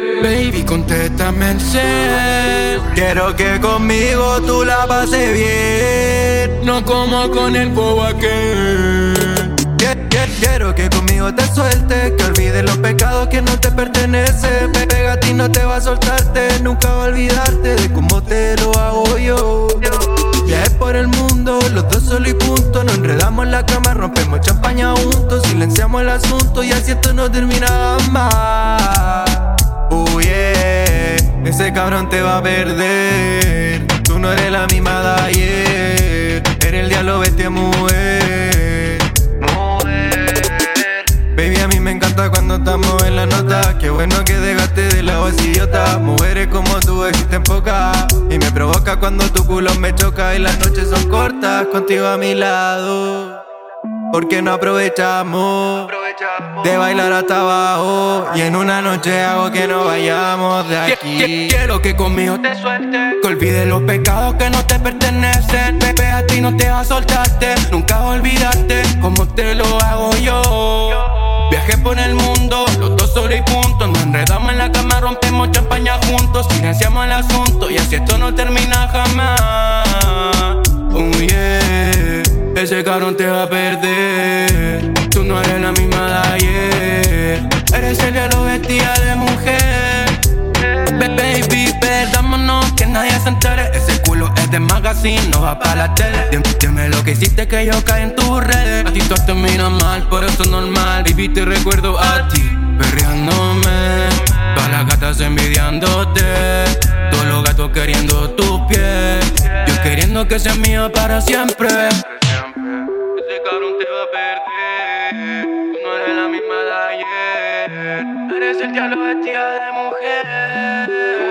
Baby, contéstame en serio. Quiero que conmigo tú la pases bien. No como con el bobo aquel. Quiero que conmigo te sueltes, que olvides los pecados que no te pertenecen. Pega a ti, no te va a soltarte, nunca va a olvidarte de cómo te lo hago yo. Viajes por el mundo, los dos solo y punto. Nos enredamos en la cama, rompemos champaña juntos, silenciamos el asunto y así esto no termina más. Ese cabrón te va a perder. Tú no eres la misma de ayer, eres el diablo bestia mujer. Baby, a mí me encanta cuando estamos en la nota. Qué bueno que dejaste de lado ese idiota. Mujeres como tú existen pocas. Y me provoca cuando tu culo me choca y las noches son cortas contigo a mi lado. Porque no aprovechamos de bailar hasta abajo. Y en una noche hago que no vayamos de aquí. Quiero que conmigo te sueltes. Que olvides los pecados que no te pertenecen. Pepe a ti no te va a soltarte. Nunca olvidarte como te lo hago yo. Viajé por el mundo, los dos solo y punto. Nos enredamos en la cama, rompemos champaña juntos. Silenciamos el asunto y así esto no termina jamás. Oh yeah, ese cabrón te va a perder. Tú no eres la misma de ayer. Eres el diablo vestida de mujer. Baby, perdámonos, que nadie se entere. Ese culo es de magazine, no va para la tele. Dime, dime lo que hiciste que yo caí en tus redes. A ti todo te mira mal, por eso es normal. Baby, te recuerdo a ti, perreándome. Todas las gatas envidiándote. Todos los gatos queriendo tu piel. Yo queriendo que seas mío para siempre. Eres el diablo vestida de mujer.